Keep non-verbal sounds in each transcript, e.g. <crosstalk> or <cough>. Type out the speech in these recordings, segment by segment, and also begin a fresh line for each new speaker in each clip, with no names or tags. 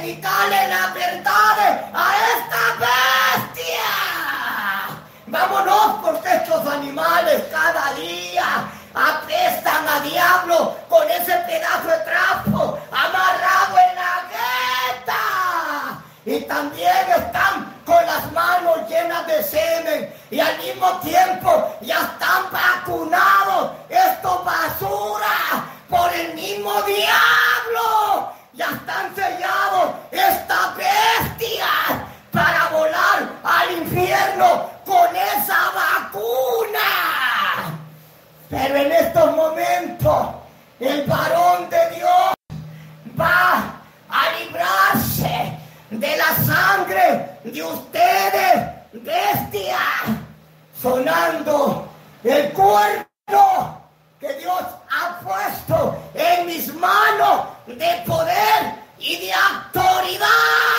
predicarle la verdad a esta bestia. Vámonos porque estos animales cada día apestan a diablo con ese pedazo de trapo amarrado en la gueta. Y también están con las manos llenas de semen y al mismo tiempo ya están vacunados. Sonando el cuerno que Dios ha puesto en mis manos de poder y de autoridad.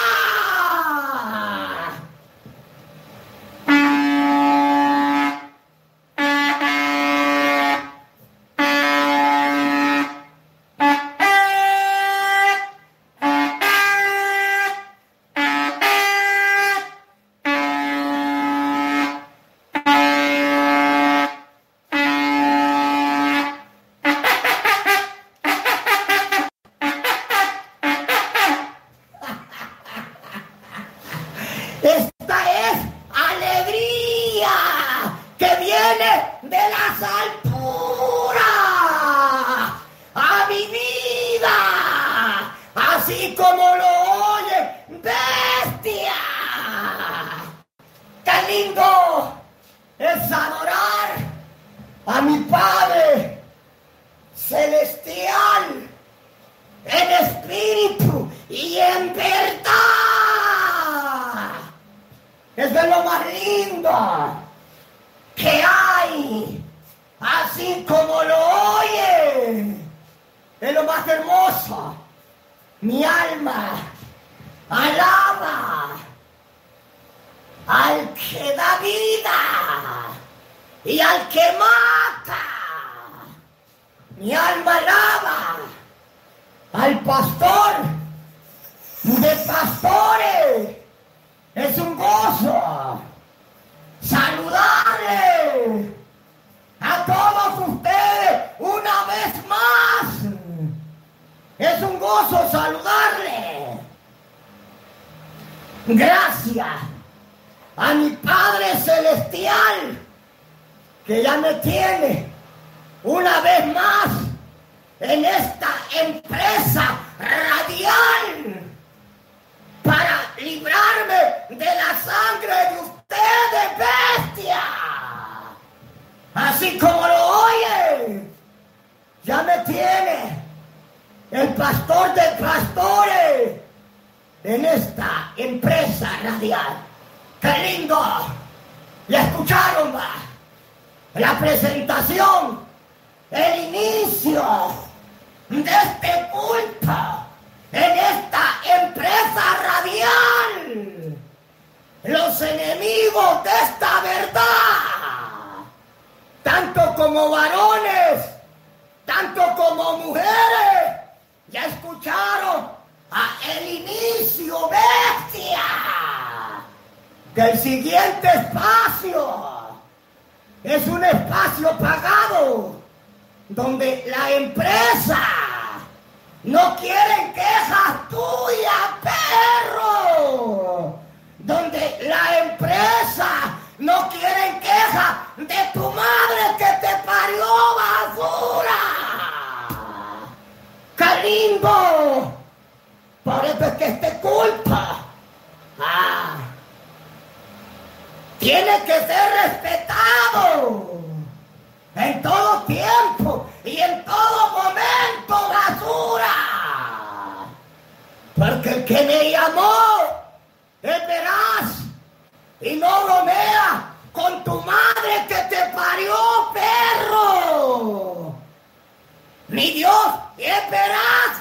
y al que mata, mi alma alaba al pastor de pastores. Es un gozo saludarle a todos ustedes una vez más. Es un gozo saludarle. Gracias a mi Padre Celestial que ya me tiene una vez más en esta empresa radial para librarme de la sangre de ustedes, bestia. Así como lo oyen, ya me tiene el pastor de pastores en esta empresa radial. ¡Qué lindo! ¿Le escucharon más? la presentación, el inicio de este culto en esta empresa radial. Los enemigos de esta verdad, tanto como varones, tanto como mujeres, ya escucharon a el inicio bestia del siguiente espacio es un espacio pagado donde la empresa no quiere quejas tuyas, perro. Donde la empresa no quiere quejas de tu madre que te parió basura. ¡Calimbo! Por eso es que este culpa. Ah tiene que ser respetado en todo tiempo y en todo momento, basura. Porque el que me llamó es veraz y no bromea con tu madre que te parió, perro. Mi Dios es veraz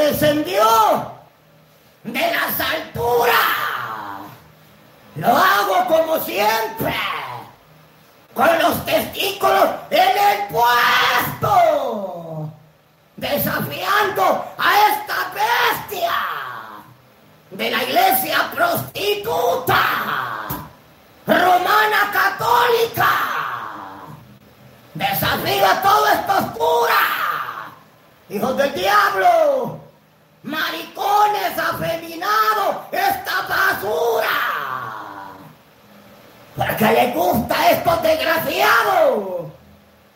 descendió de las alturas. Lo hago como siempre, con los testículos en el puesto, desafiando a esta bestia de la iglesia prostituta romana católica. Desafía todo esto oscura, hijos del diablo, maricones afeminados, esta basura porque le gusta a estos desgraciados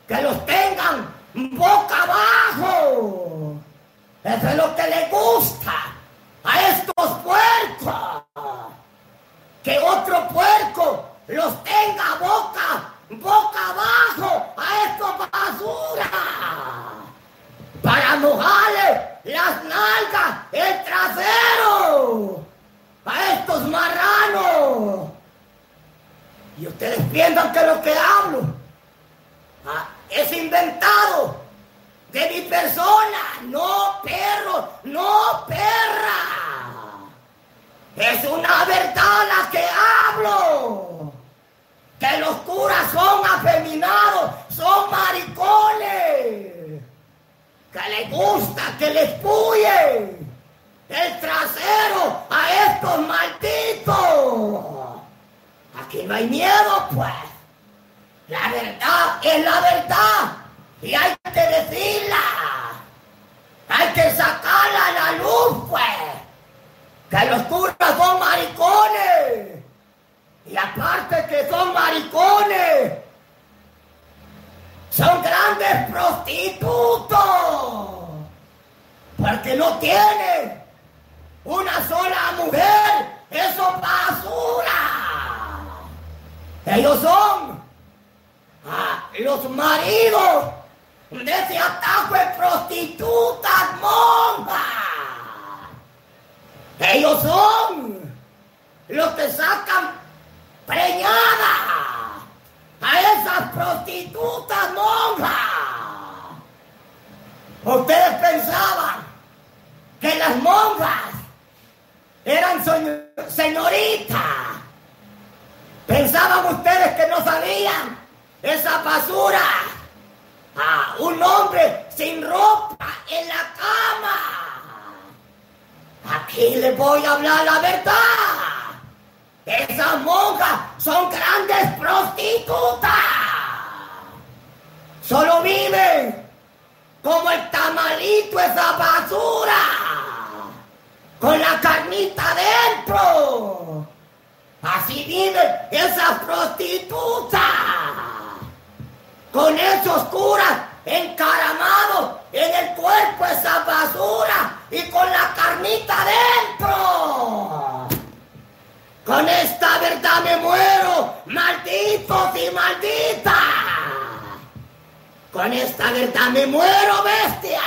que los tengan boca abajo. Eso es lo que le gusta a estos puercos. Que otro puerco los tenga boca, boca abajo a estos basura. Para mojarle las nalgas, el trasero a estos marranos y ustedes piensan que lo que hablo ah, es inventado de mi persona. No, perro, no, perra. Es una verdad la que hablo. Que los curas son afeminados, son maricones. Que les gusta que les puye el trasero a estos malditos. Aquí no hay miedo, pues. La verdad es la verdad. Y hay que decirla. Hay que sacarla a la luz, pues. Que los curas son maricones. Y aparte que son maricones, son grandes prostitutos. Porque no tienen una sola mujer. Eso basura. Ellos son ah, los maridos de ese ataque prostitutas monjas. Ellos son los que sacan preñada a esas prostitutas monjas. Ustedes pensaban que las monjas eran señoritas ¿Pensaban ustedes que no sabían esa basura? A un hombre sin ropa en la cama. Aquí les voy a hablar la verdad. Esas monjas son grandes prostitutas. Solo viven como el tamalito esa basura. Con la carnita dentro. Así viven esas prostitutas. Con esos curas encaramados en el cuerpo esa basura y con la carnita dentro. Con esta verdad me muero, malditos y malditas. Con esta verdad me muero, bestia.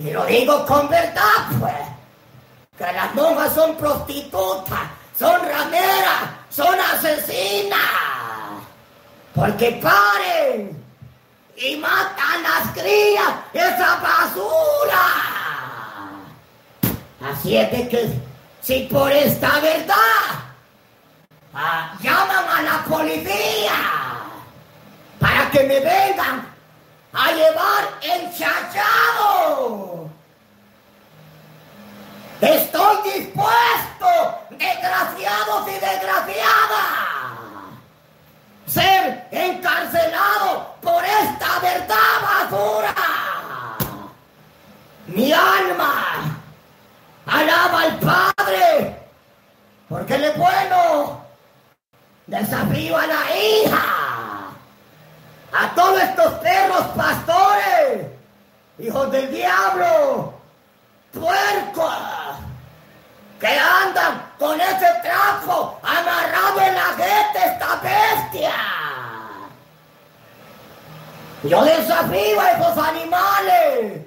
Y lo digo con verdad, pues, que las monjas son prostitutas son rameras, son asesinas, porque paren y matan las crías, esa basura. Así es de que si por esta verdad ah, llaman a la policía para que me vengan a llevar el chachado. Estoy dispuesto desgraciados y desgraciadas, ser encarcelados por esta verdad basura. Mi alma alaba al Padre porque Él es bueno. Desafío a la hija, a todos estos perros pastores, hijos del diablo, puercos que andan con ese trapo amarrado en la gente, esta bestia. Yo desafío a esos animales,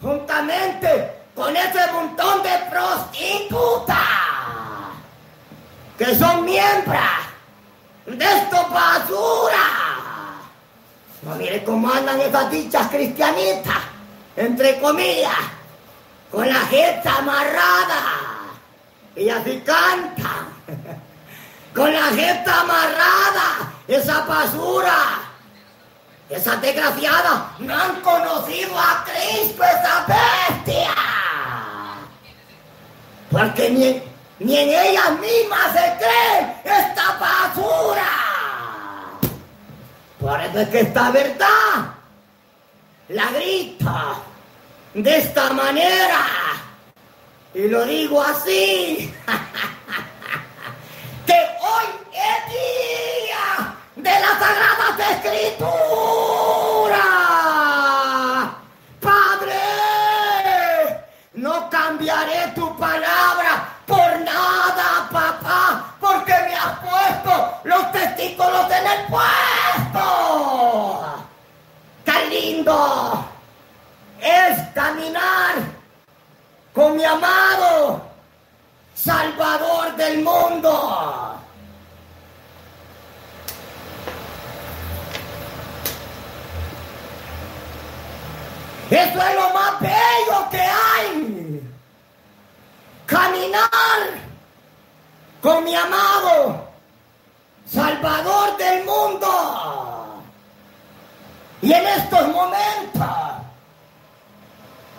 juntamente con ese montón de prostitutas, que son miembros de esta basura. No mire cómo andan esas dichas cristianitas, entre comillas, con la gente amarrada y así canta. <laughs> Con la gente amarrada, esa basura, esa desgraciada, no han conocido a Cristo, esa bestia. Porque ni, ni en ellas mismas se cree esta basura. Por eso es que esta verdad la grita de esta manera. Y lo digo así, <laughs> que hoy es día de las sagradas escrituras. Padre, no cambiaré tu palabra por nada, papá, porque me has puesto los testículos en el puesto. ¡Qué lindo es caminar! Con mi amado Salvador del mundo. Eso es lo más bello que hay. Caminar con mi amado Salvador del mundo. Y en estos momentos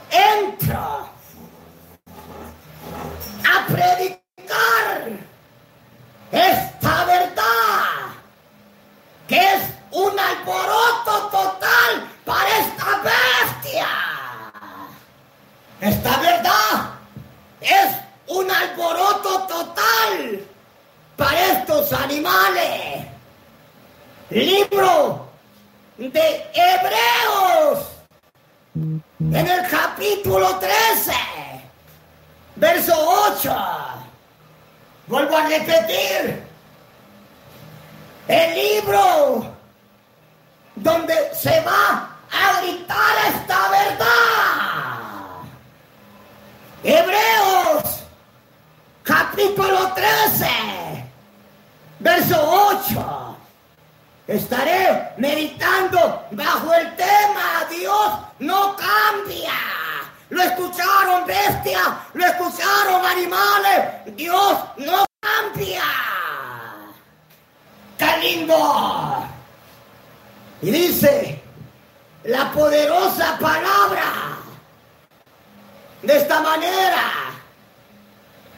entra a predicar esta verdad, que es un alboroto total para esta bestia. Esta verdad es un alboroto total para estos animales. Libro de Hebreos, en el capítulo 13 Verso 8. Vuelvo a repetir. El libro donde se va a gritar esta verdad. Hebreos capítulo 13, verso 8. Estaré meditando bajo el tema Dios no cambia. Lo escucharon bestias, lo escucharon animales. Dios no cambia. ¡Qué lindo! Y dice la poderosa palabra de esta manera.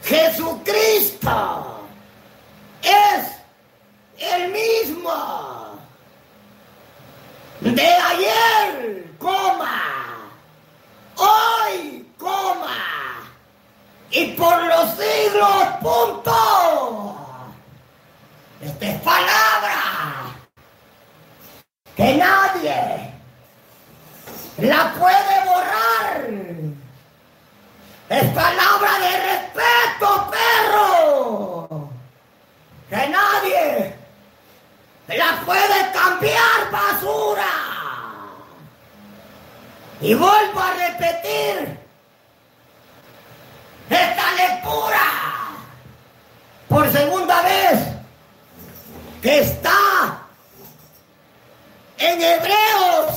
Jesucristo es el mismo de ayer, coma hoy, coma, y por los siglos, punto. Esta es palabra que nadie la puede borrar. Es palabra de respeto, perro. Que nadie la puede cambiar, basura. Y vuelvo a repetir, esta lectura, por segunda vez, que está en Hebreos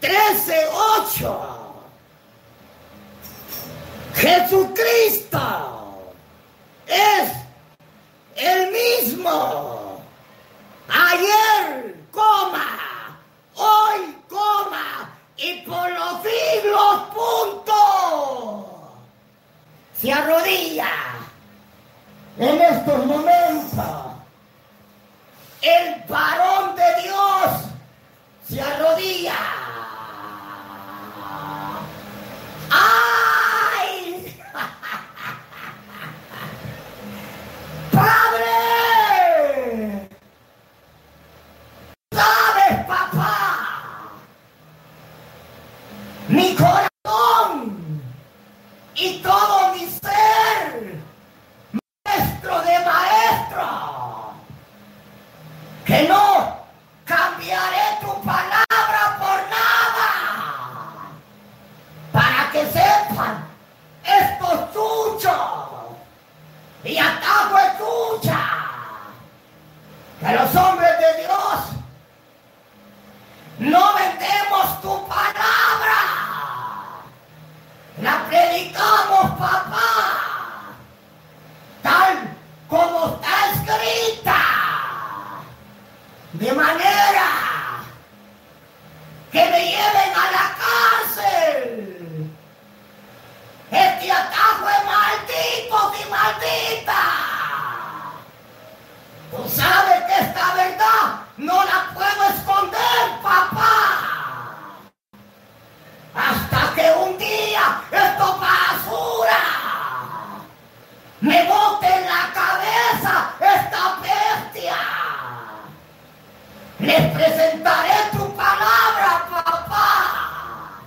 13:8. Jesucristo es el mismo. Ayer, coma, hoy, coma, y por los siglos, punto. Se arrodilla en estos momentos, el varón de Dios se arrodilla. ¡Ay! ¡Padre! ¿Sabes, papá? Mi Les presentaré tu palabra, papá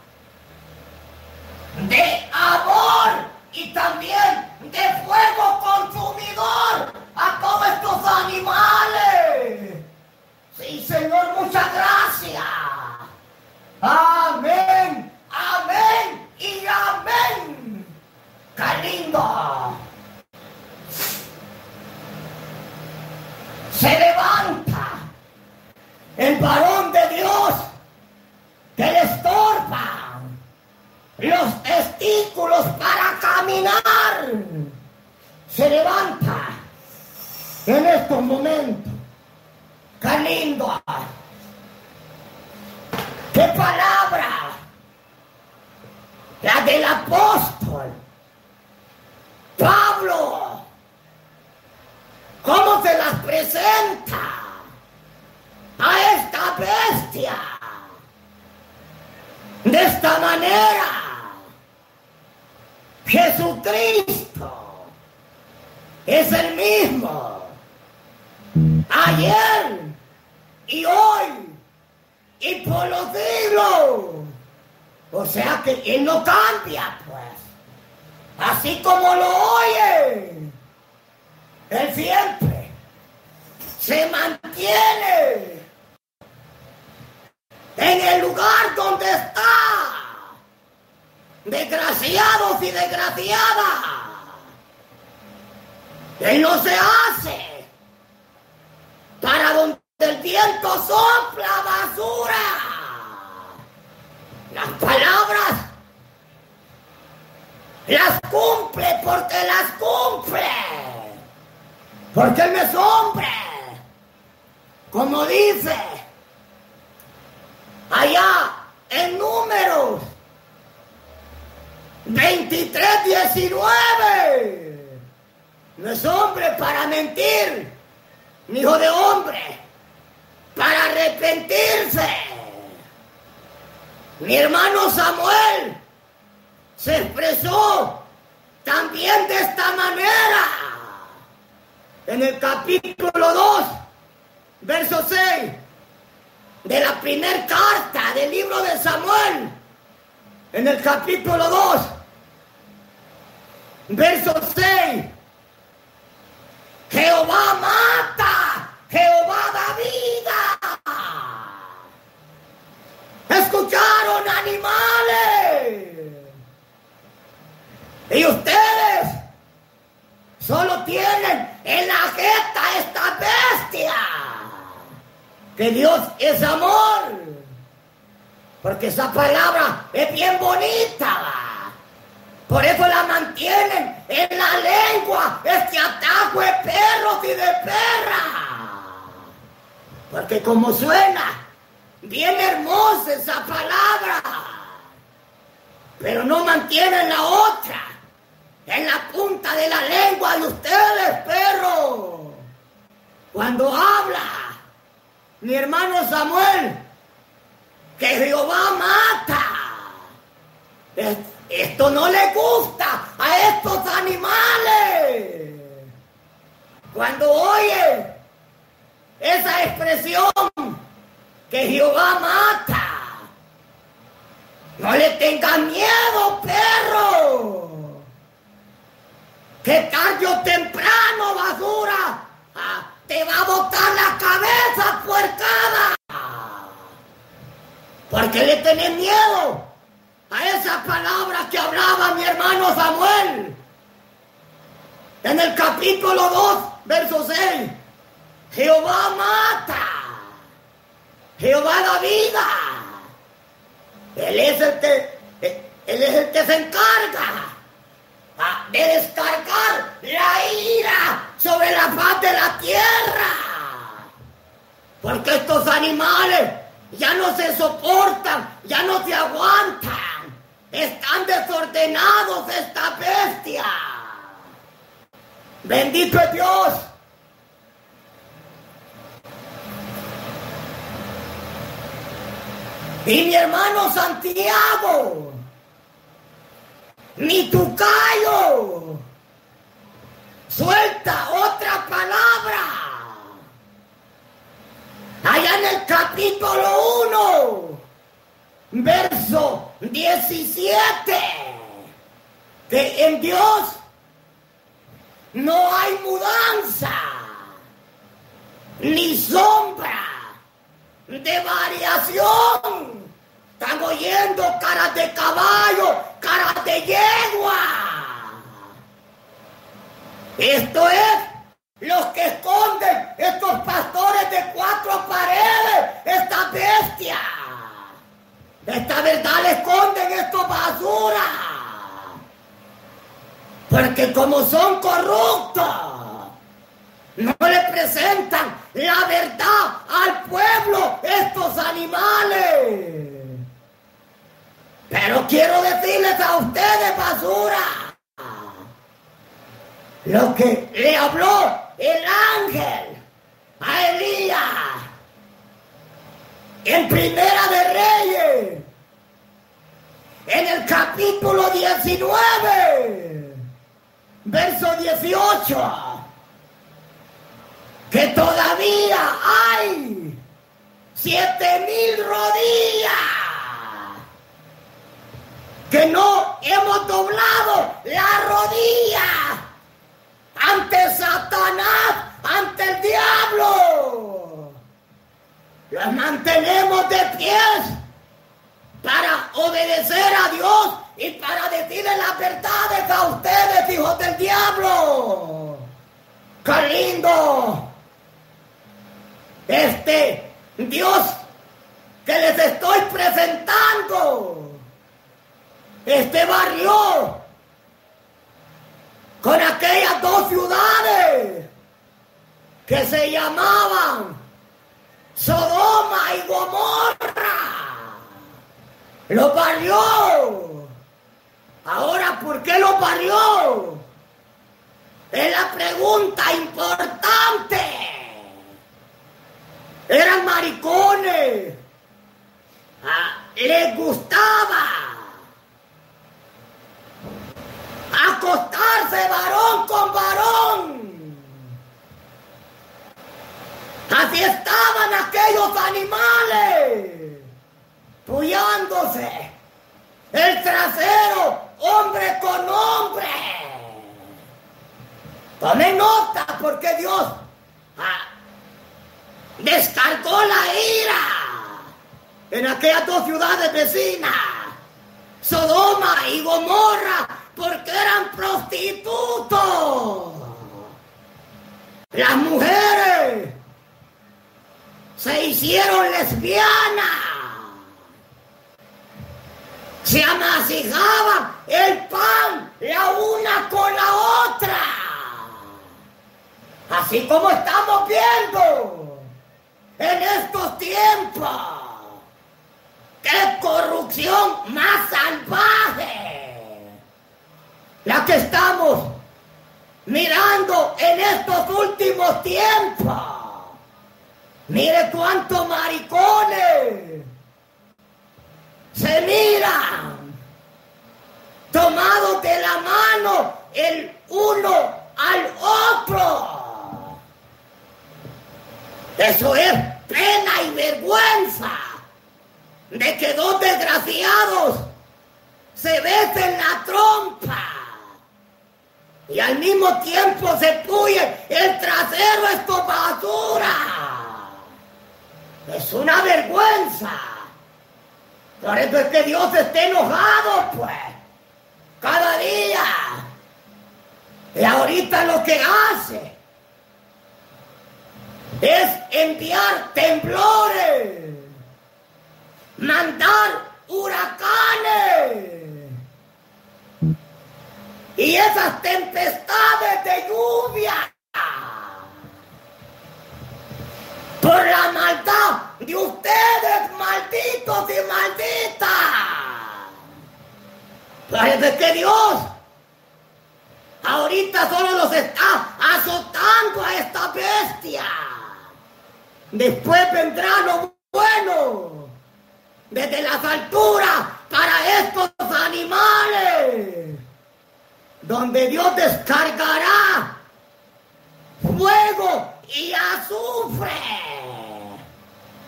de amor y también de fuego consumidor a todos estos animales. Sí, Señor, muchas gracias. Amén, amén y amén. ¡Qué lindo! Se levanta el varón de Dios que le estorban los testículos para caminar. Se levanta en estos momentos. ¡Qué lindo! ¡Qué palabra! La del apóstol. Pablo. ¿Cómo se las presenta a esta bestia? De esta manera, Es el mismo ayer y hoy y por los siglos. O sea que Él no cambia, pues. Así como lo oye, Él siempre se mantiene en el lugar donde está. Desgraciados y desgraciadas. Él no se hace para donde el viento sopla basura. Las palabras las cumple porque las cumple. Porque Él es hombre. Como dice allá en números 23, 19. No es hombre para mentir, ni hijo de hombre para arrepentirse. Mi hermano Samuel se expresó también de esta manera en el capítulo 2, verso 6 de la primera carta del libro de Samuel, en el capítulo 2, verso 6. Jehová mata, Jehová da vida. Escucharon animales. Y ustedes solo tienen en la jeta esta bestia. Que Dios es amor. Porque esa palabra es bien bonita. Por eso la mantienen en la lengua, este atajo de perros y de perras. Porque como suena, bien hermosa esa palabra, pero no mantienen la otra, en la punta de la lengua de ustedes, perro. Cuando habla mi hermano Samuel, que Jehová mata. Esto no le gusta a estos animales. Cuando oye esa expresión que Jehová mata, no le tengan miedo, perro. Que tarde temprano, basura, ah, te va a botar la cabeza puercada. Porque le tenés miedo a esa palabra que hablaba mi hermano Samuel. En el capítulo 2, verso 6. Jehová mata. Jehová da vida. Él es el que, él es el que se encarga de descargar la ira sobre la paz de la tierra. Porque estos animales ya no se soportan, ya no se aguantan. Están desordenados esta bestia. Bendito es Dios. Y mi hermano Santiago, mi tucayo, suelta otra palabra. Allá en el capítulo 1, verso 17, que en Dios no hay mudanza, ni sombra de variación. Están oyendo caras de caballo, caras de yegua. Esto es los que esconden estos pastores de cuatro paredes, esta bestia. Esta verdad le esconden estos basura. Porque como son corruptos, no le presentan la verdad al pueblo estos animales. Pero quiero decirles a ustedes, basura, lo que le habló el ángel a Elías en Primera de Reyes, en el capítulo 19, verso 18 que todavía hay siete mil rodillas que no hemos doblado la rodilla ante Satanás, ante el diablo. Las mantenemos de pies para obedecer a Dios y para decirle las verdades a ustedes, hijos del diablo. ¡Qué este Dios que les estoy presentando, este barrio, con aquellas dos ciudades que se llamaban Sodoma y Gomorra, lo barrió. Ahora, ¿por qué lo barrió? Es la pregunta importante eran maricones. Ah, les gustaba acostarse varón con varón. Así estaban aquellos animales, puyándose el trasero, hombre con hombre. Tome nota porque Dios ah, descargó la ira en aquellas dos ciudades vecinas, Sodoma y Gomorra, porque eran prostitutos. Las mujeres se hicieron lesbianas. Se amasijaban el pan la una con la otra. Así como estamos viendo en estos tiempos. ¡Qué corrupción más salvaje! la que estamos mirando en estos últimos tiempos. Mire cuántos maricones se miran tomados de la mano el uno al otro. Eso es pena y vergüenza de que dos desgraciados se besen la trompa y al mismo tiempo se puye el trasero esto basura. Es una vergüenza. Por eso es que Dios está enojado, pues. Cada día. Y ahorita lo que hace es enviar temblores, mandar huracanes y esas tempestades de lluvia por la maldad de ustedes, malditos y malditas. Parece que Dios ahorita solo los está azotando a esta bestia. Después vendrá lo bueno desde las alturas para estos animales donde Dios descargará fuego y azufre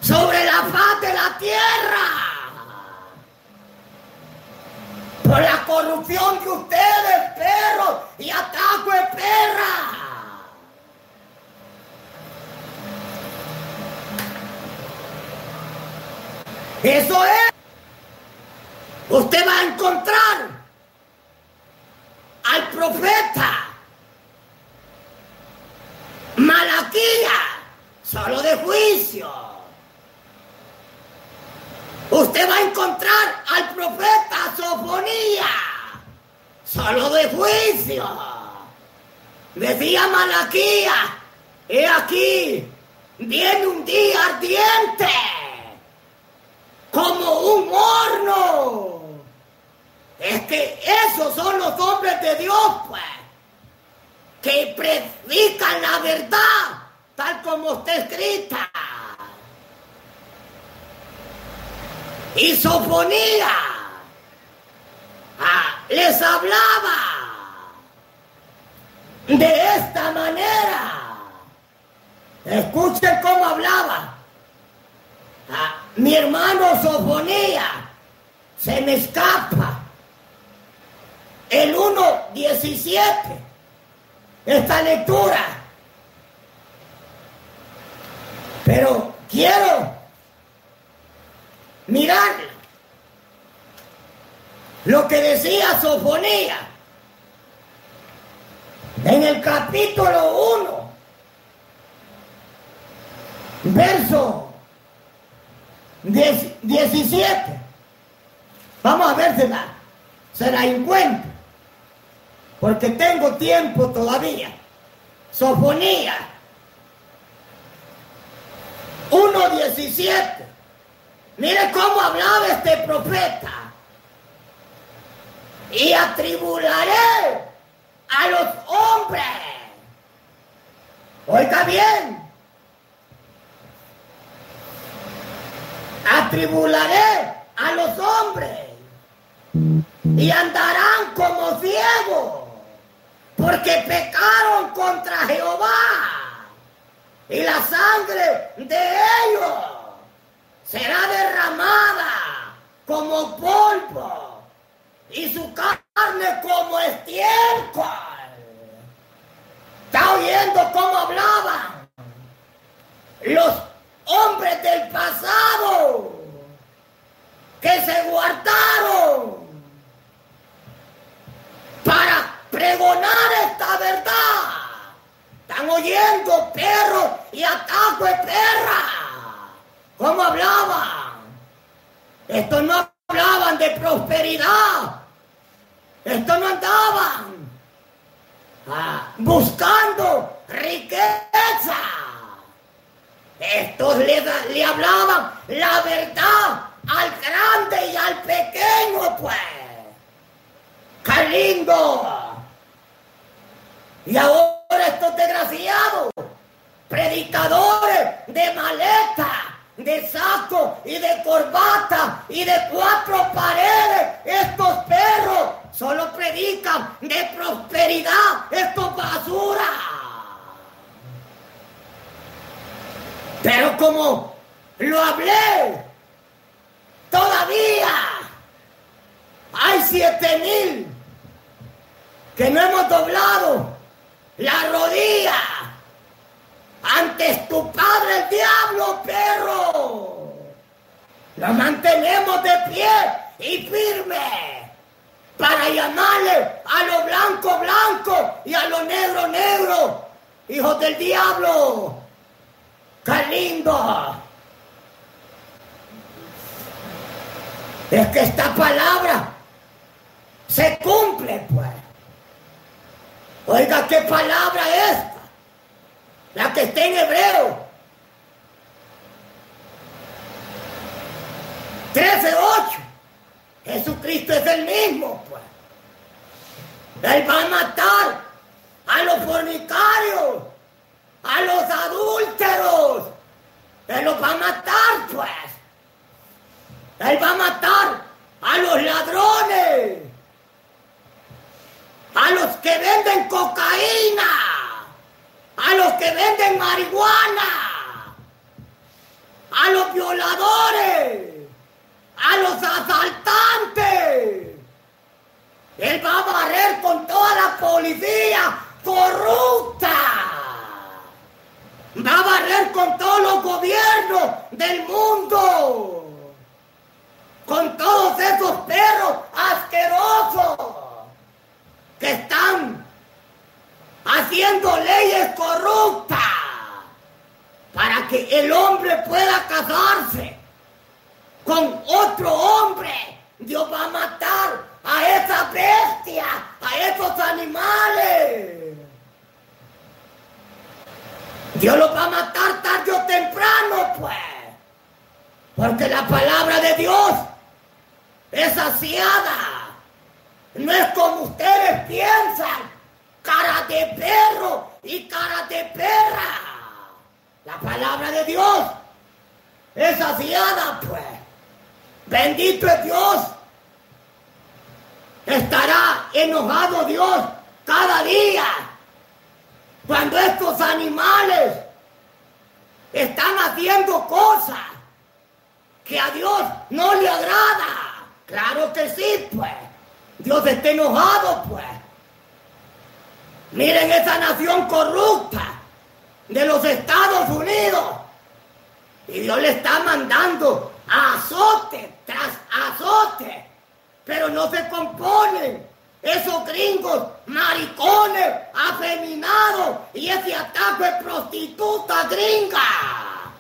sobre la faz de la tierra por la corrupción de ustedes, perros, y ataco de perra. Eso es. Usted va a encontrar al profeta Malaquía, solo de juicio. Usted va a encontrar al profeta Sofonía, solo de juicio. Decía Malaquía, he aquí, viene un día ardiente, como un horno es que esos son los hombres de Dios, pues, que predican la verdad, tal como está escrita. Y Sofonía ah, les hablaba de esta manera. Escuchen cómo hablaba. Ah, mi hermano Sofonía se me escapa el 1.17, esta lectura. Pero quiero mirar lo que decía Sofonía en el capítulo 1, verso 17. Vamos a ver se la encuentra porque tengo tiempo todavía. Sofonía 1.17. Mire cómo hablaba este profeta. Y atribularé a los hombres. Oiga bien. Atribularé a los hombres. Y andarán como ciegos porque pecaron contra Jehová y la sangre de ellos será derramada como polvo y su carne como estiércol. ¿Está oyendo cómo hablaban los hombres del pasado que se guardaron para pregonar esta verdad. Están oyendo perros y ataco de perra. ¿Cómo hablaban? Estos no hablaban de prosperidad. Estos no andaban ah, buscando riqueza. Estos le, le hablaban la verdad al grande y al pequeño, pues. ¡Qué lindo! Y ahora estos desgraciados, predicadores de maleta, de saco y de corbata y de cuatro paredes, estos perros solo predican de prosperidad, esto basura. Pero como lo hablé, todavía hay siete mil que no hemos doblado la rodilla antes tu padre el diablo, perro. Lo mantenemos de pie y firme para llamarle a lo blanco blanco y a lo negro negro. Hijos del diablo. ¡Qué lindo! Es que esta palabra se cumple, pues. Oiga, ¿qué palabra es? La que está en hebreo. 13.8. Jesucristo es el mismo, pues. Él va a matar a los fornicarios, a los adúlteros. Él los va a matar, pues. Él va a matar a los ladrones, a los que venden cocaína, a los que venden marihuana, a los violadores, a los asaltantes. Él va a barrer con toda la policía corrupta. Va a barrer con todos los gobiernos del mundo con todos esos perros asquerosos que están haciendo leyes corruptas para que el hombre pueda casarse con otro hombre. Dios va a matar a esa bestia, a esos animales. Dios los va a matar tarde o temprano, pues. Porque la palabra de Dios es saciada. No es como ustedes piensan, cara de perro y cara de perra. La palabra de Dios es saciada, pues. Bendito es Dios. Estará enojado Dios cada día cuando estos animales están haciendo cosas que a Dios no le agrada. Claro que sí, pues. Dios está enojado, pues. Miren esa nación corrupta de los Estados Unidos. Y Dios le está mandando azote tras azote. Pero no se componen esos gringos maricones, afeminados y ese ataque prostituta gringa.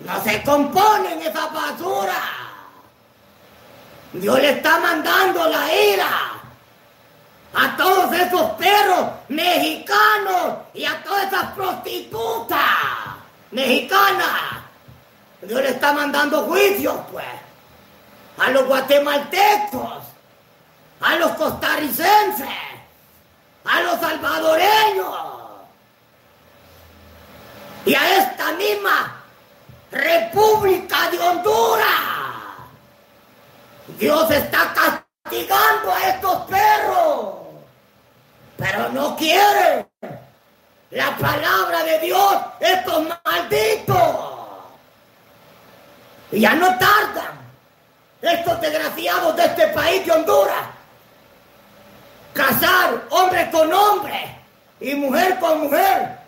No se componen esa basura. Dios le está mandando la ira a todos esos perros mexicanos y a todas esas prostitutas mexicanas. Dios le está mandando juicios, pues, a los guatemaltecos, a los costarricenses, a los salvadoreños y a esta misma República de Honduras. Dios está castigando a estos perros, pero no quieren la palabra de Dios, estos malditos. Y ya no tardan estos desgraciados de este país de Honduras casar hombre con hombre y mujer con mujer.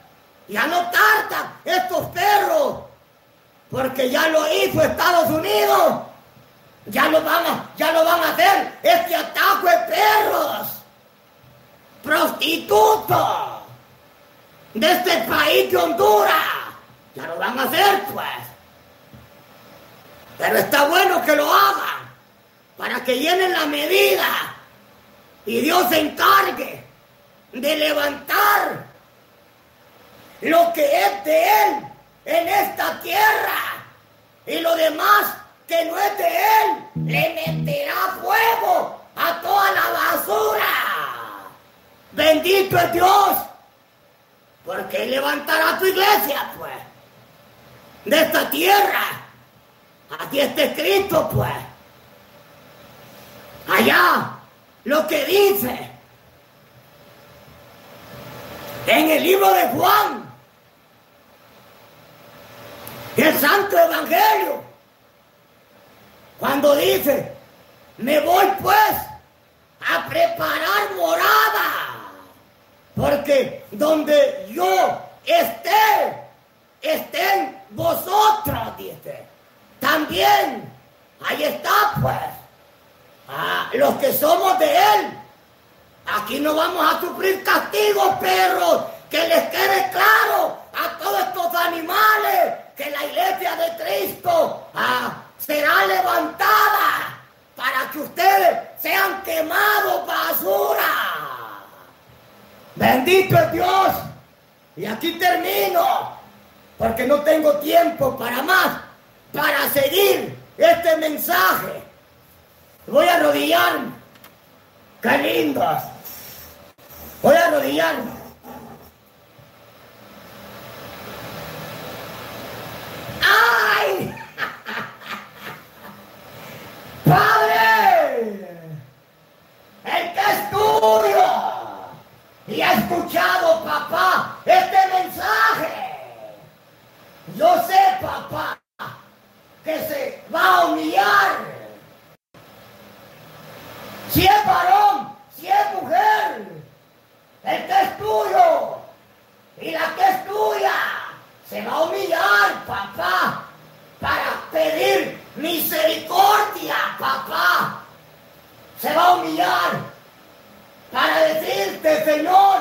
Ya no tardan estos perros, porque ya lo hizo Estados Unidos ya lo van a, ya lo van a hacer. Este ataque de perros. Prostitutos. De este país de Honduras. Ya lo van a hacer, pues. Pero está bueno que lo hagan. Para que llenen la medida. Y Dios se encargue de levantar lo que es de Él en esta tierra. Y lo demás que no es de él, le meterá fuego a toda la basura. Bendito es Dios Porque Él levantará tu iglesia, pues. De esta tierra. Aquí está escrito, pues. Allá, lo que dice. En el libro de Juan. El Santo Evangelio. Cuando dice, me voy pues a preparar. Donde yo esté, estén vosotros, dice. También, ahí está pues. Ah, los que somos de Él. Aquí no vamos a sufrir castigo, perros. Que les quede claro a todos estos animales que la iglesia de Cristo ah, será levantada para que ustedes sean quemados basura. Bendito es Dios. Y aquí termino, porque no tengo tiempo para más, para seguir este mensaje. Voy a arrodillarme. Qué lindos. Voy a arrodillarme. ¡Ay! <laughs> Padre, el que es tuyo y ha escuchado, papá, este mensaje. Yo sé, papá, que se va a humillar. Si es varón, si es mujer, el que es tuyo y la que es tuya, se va a humillar, papá, para pedir misericordia, papá. Se va a humillar para decirte, Señor,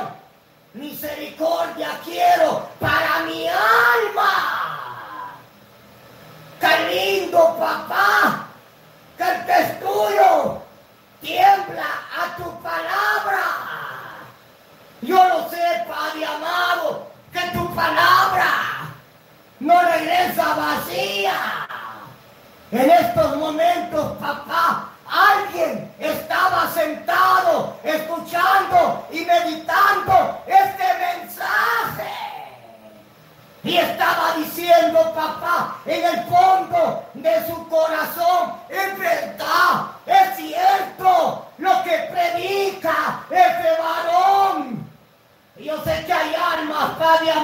misericordia quiero para mi alma. Qué lindo, papá, que el que es tuyo tiembla a tu palabra. Yo lo sé, Padre amado, que tu palabra no regresa vacía. En estos momentos, papá, alguien estaba sentado, escuchando y meditando este mensaje. Y estaba diciendo, papá, en el fondo de su corazón, es verdad, es cierto lo que predica ese varón. Yo sé que hay almas, Padre amado.